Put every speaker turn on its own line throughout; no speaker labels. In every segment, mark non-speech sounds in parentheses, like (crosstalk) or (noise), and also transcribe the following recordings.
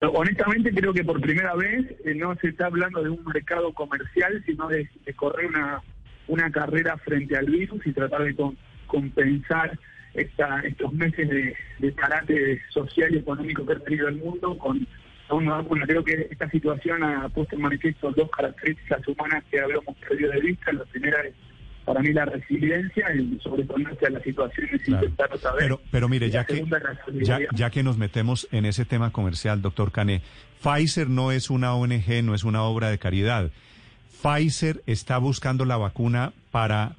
Honestamente creo que por primera vez eh, no se está hablando de un mercado comercial, sino de, correr una, una carrera frente al virus y tratar de compensar estos meses de, de parate social y económico que ha tenido el mundo con una vacuna. Creo que esta situación ha puesto en manifiesto dos características humanas que habíamos perdido de vista. La primera para mí la resiliencia y sobreponerse a las situaciones y intentar vez.
Pero, pero mire, ya que, ya, ya, que nos metemos en ese tema comercial, doctor Cané, Pfizer no es una ONG, no es una obra de caridad. Pfizer está buscando la vacuna para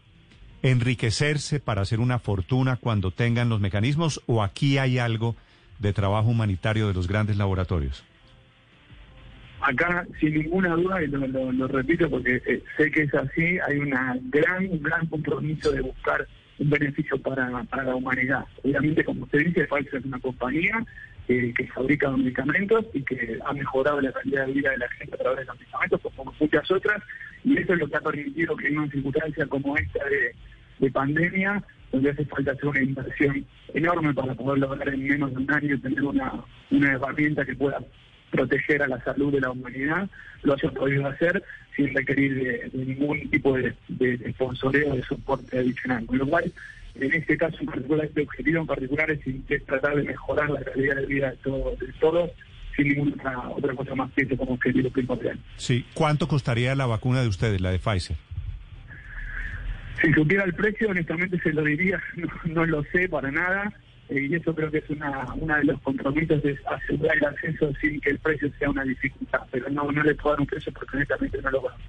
enriquecerse, para hacer una fortuna cuando tengan los mecanismos, o aquí hay algo de trabajo humanitario de los grandes laboratorios
acá sin ninguna duda, y lo, repito porque eh, sé que es así, hay una gran, gran compromiso de buscar un beneficio para, la humanidad. Obviamente, como usted dice, Pfizer es una compañía que fabrica medicamentos y que ha mejorado la calidad de vida de la gente a través de los medicamentos, como muchas otras, y eso es lo que ha permitido que en una circunstancia como esta de, pandemia, donde hace falta hacer una inversión enorme para poder lograr en menos de un año tener una, una herramienta que pueda proteger a la salud de la humanidad, lo haya podido hacer sin requerir de, ningún tipo de, de, sponsoreo o de soporte adicional. Con lo cual, en este caso en particular, este objetivo en particular es, tratar de mejorar la calidad de vida de, de todos sin ninguna otra, cosa más que eso como objetivo primordial.
Sí, ¿cuánto costaría la vacuna de ustedes, la de Pfizer?
Si supiera el precio, honestamente se lo diría, (laughs) no lo sé para nada. Eh, y eso creo que es una, una de los compromisos de asegurar el acceso sin que el precio sea una dificultad, pero no, no le puedo dar un precio porque honestamente no lo conozco.